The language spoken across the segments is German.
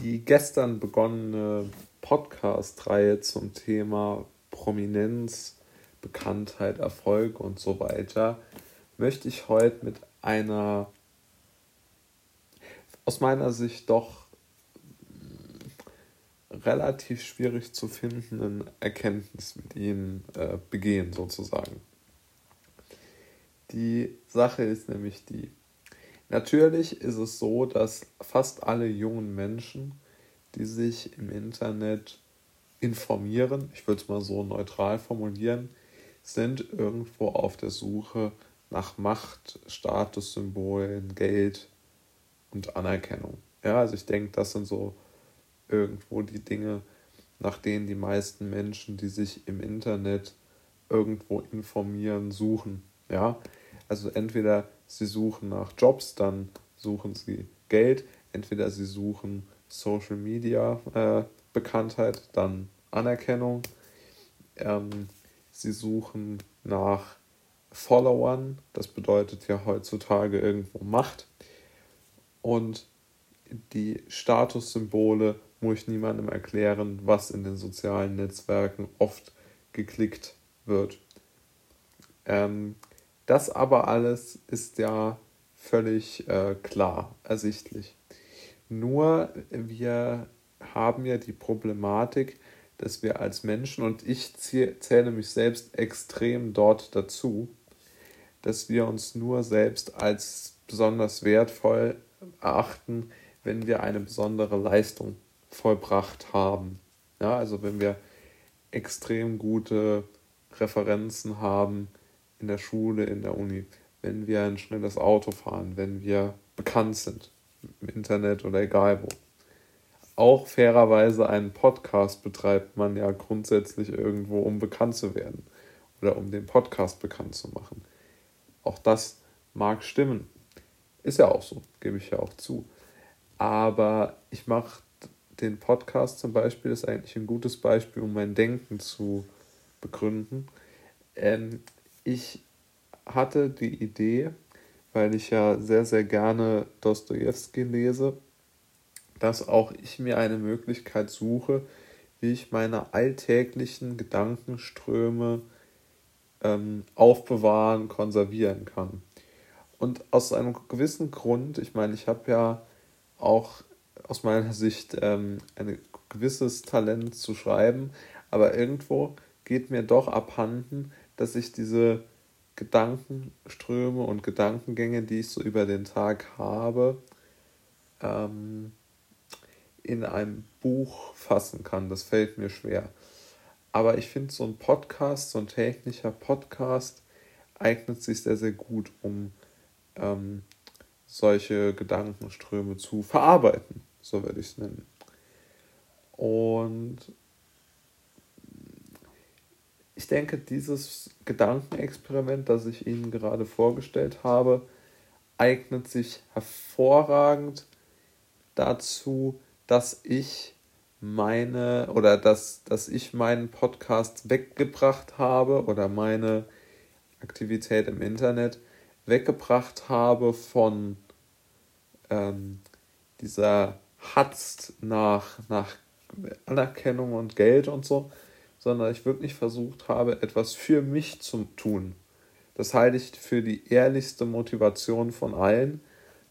Die gestern begonnene Podcast-Reihe zum Thema Prominenz, Bekanntheit, Erfolg und so weiter möchte ich heute mit einer aus meiner Sicht doch relativ schwierig zu findenden Erkenntnis mit Ihnen äh, begehen, sozusagen. Die Sache ist nämlich die, natürlich ist es so, dass fast alle jungen Menschen, die sich im Internet informieren, ich würde es mal so neutral formulieren, sind irgendwo auf der Suche nach Macht, Statussymbolen, Geld und Anerkennung. Ja, also ich denke, das sind so irgendwo die Dinge, nach denen die meisten Menschen, die sich im Internet irgendwo informieren, suchen. Ja, also entweder sie suchen nach Jobs, dann suchen sie Geld, entweder sie suchen Social Media äh, Bekanntheit, dann Anerkennung. Ähm, sie suchen nach Followern, das bedeutet ja heutzutage irgendwo Macht. Und die Statussymbole muss ich niemandem erklären, was in den sozialen Netzwerken oft geklickt wird. Ähm, das aber alles ist ja völlig äh, klar, ersichtlich. Nur wir haben ja die Problematik, dass wir als Menschen, und ich zähle mich selbst extrem dort dazu, dass wir uns nur selbst als besonders wertvoll erachten, wenn wir eine besondere Leistung vollbracht haben. Ja, also wenn wir extrem gute Referenzen haben in der Schule, in der Uni, wenn wir ein schnelles Auto fahren, wenn wir bekannt sind im Internet oder egal wo. Auch fairerweise einen Podcast betreibt man ja grundsätzlich irgendwo, um bekannt zu werden oder um den Podcast bekannt zu machen. Auch das mag stimmen. Ist ja auch so, gebe ich ja auch zu. Aber ich mache den Podcast zum Beispiel, ist eigentlich ein gutes Beispiel, um mein Denken zu begründen. Ähm, ich hatte die Idee, weil ich ja sehr, sehr gerne Dostoevsky lese, dass auch ich mir eine Möglichkeit suche, wie ich meine alltäglichen Gedankenströme ähm, aufbewahren, konservieren kann. Und aus einem gewissen Grund, ich meine, ich habe ja auch aus meiner Sicht ähm, ein gewisses Talent zu schreiben, aber irgendwo geht mir doch abhanden, dass ich diese Gedankenströme und Gedankengänge, die ich so über den Tag habe, ähm, in einem Buch fassen kann. Das fällt mir schwer. Aber ich finde, so ein Podcast, so ein technischer Podcast, eignet sich sehr, sehr gut, um ähm, solche Gedankenströme zu verarbeiten so werde ich es nennen. Und ich denke, dieses Gedankenexperiment, das ich Ihnen gerade vorgestellt habe, eignet sich hervorragend dazu, dass ich meine oder dass, dass ich meinen Podcast weggebracht habe oder meine Aktivität im Internet weggebracht habe von ähm, dieser hatzt nach, nach Anerkennung und Geld und so, sondern ich wirklich versucht habe, etwas für mich zu tun. Das halte ich für die ehrlichste Motivation von allen,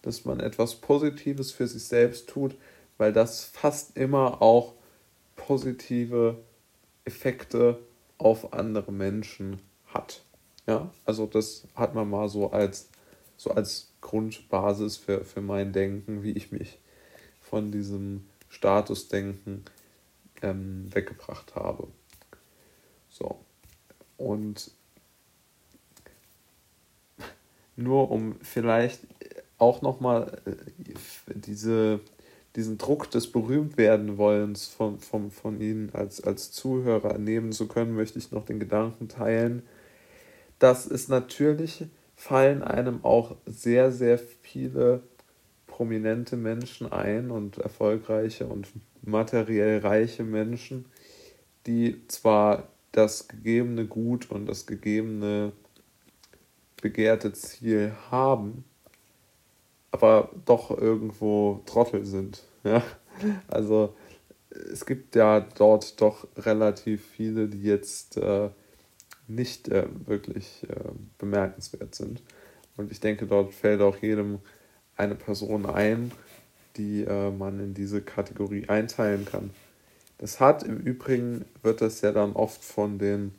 dass man etwas Positives für sich selbst tut, weil das fast immer auch positive Effekte auf andere Menschen hat. Ja, also das hat man mal so als, so als Grundbasis für, für mein Denken, wie ich mich von diesem Statusdenken ähm, weggebracht habe. So. Und nur um vielleicht auch nochmal äh, diese, diesen Druck des Berühmtwerdenwollens von, von, von Ihnen als, als Zuhörer nehmen zu können, möchte ich noch den Gedanken teilen, dass es natürlich fallen einem auch sehr, sehr viele prominente Menschen ein und erfolgreiche und materiell reiche Menschen, die zwar das gegebene Gut und das gegebene begehrte Ziel haben, aber doch irgendwo Trottel sind. Ja? Also es gibt ja dort doch relativ viele, die jetzt äh, nicht äh, wirklich äh, bemerkenswert sind. Und ich denke, dort fällt auch jedem eine Person ein, die äh, man in diese Kategorie einteilen kann. Das hat im Übrigen, wird das ja dann oft von den,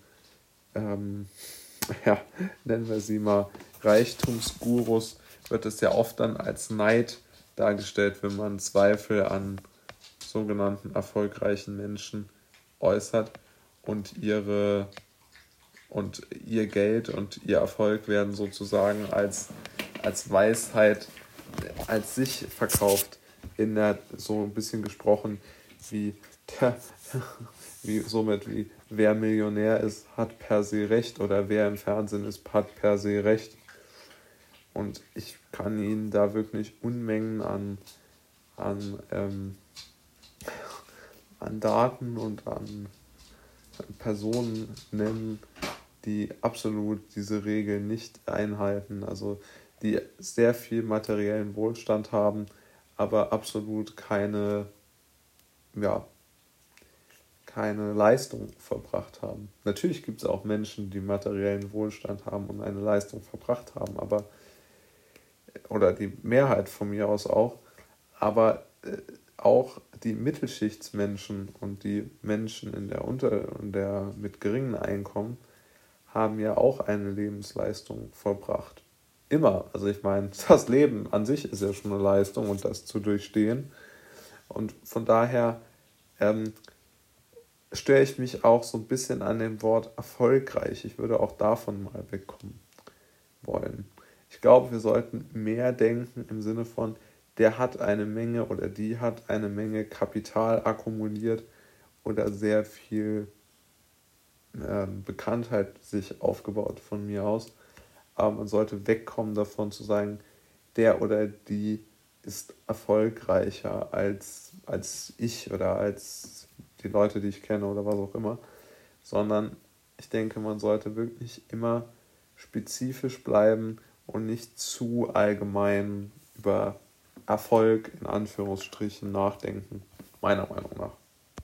ähm, ja, nennen wir sie mal Reichtumsgurus, wird es ja oft dann als Neid dargestellt, wenn man Zweifel an sogenannten erfolgreichen Menschen äußert und ihre und ihr Geld und ihr Erfolg werden sozusagen als, als Weisheit als sich verkauft. In der so ein bisschen gesprochen wie der wie somit wie wer Millionär ist hat per se recht oder wer im Fernsehen ist hat per se recht. Und ich kann ihnen da wirklich Unmengen an an ähm, an Daten und an Personen nennen, die absolut diese Regeln nicht einhalten, also die sehr viel materiellen Wohlstand haben, aber absolut keine, ja, keine Leistung verbracht haben. Natürlich gibt es auch Menschen, die materiellen Wohlstand haben und eine Leistung verbracht haben, aber oder die Mehrheit von mir aus auch, aber äh, auch die Mittelschichtsmenschen und die Menschen in der Unter und der mit geringen Einkommen haben ja auch eine Lebensleistung vollbracht. Immer. Also ich meine, das Leben an sich ist ja schon eine Leistung und das zu durchstehen. Und von daher ähm, störe ich mich auch so ein bisschen an dem Wort erfolgreich. Ich würde auch davon mal wegkommen wollen. Ich glaube, wir sollten mehr denken im Sinne von, der hat eine Menge oder die hat eine Menge Kapital akkumuliert oder sehr viel äh, Bekanntheit sich aufgebaut von mir aus. Aber man sollte wegkommen davon zu sagen, der oder die ist erfolgreicher als, als ich oder als die Leute, die ich kenne oder was auch immer, sondern ich denke, man sollte wirklich immer spezifisch bleiben und nicht zu allgemein über Erfolg in Anführungsstrichen nachdenken, meiner Meinung nach.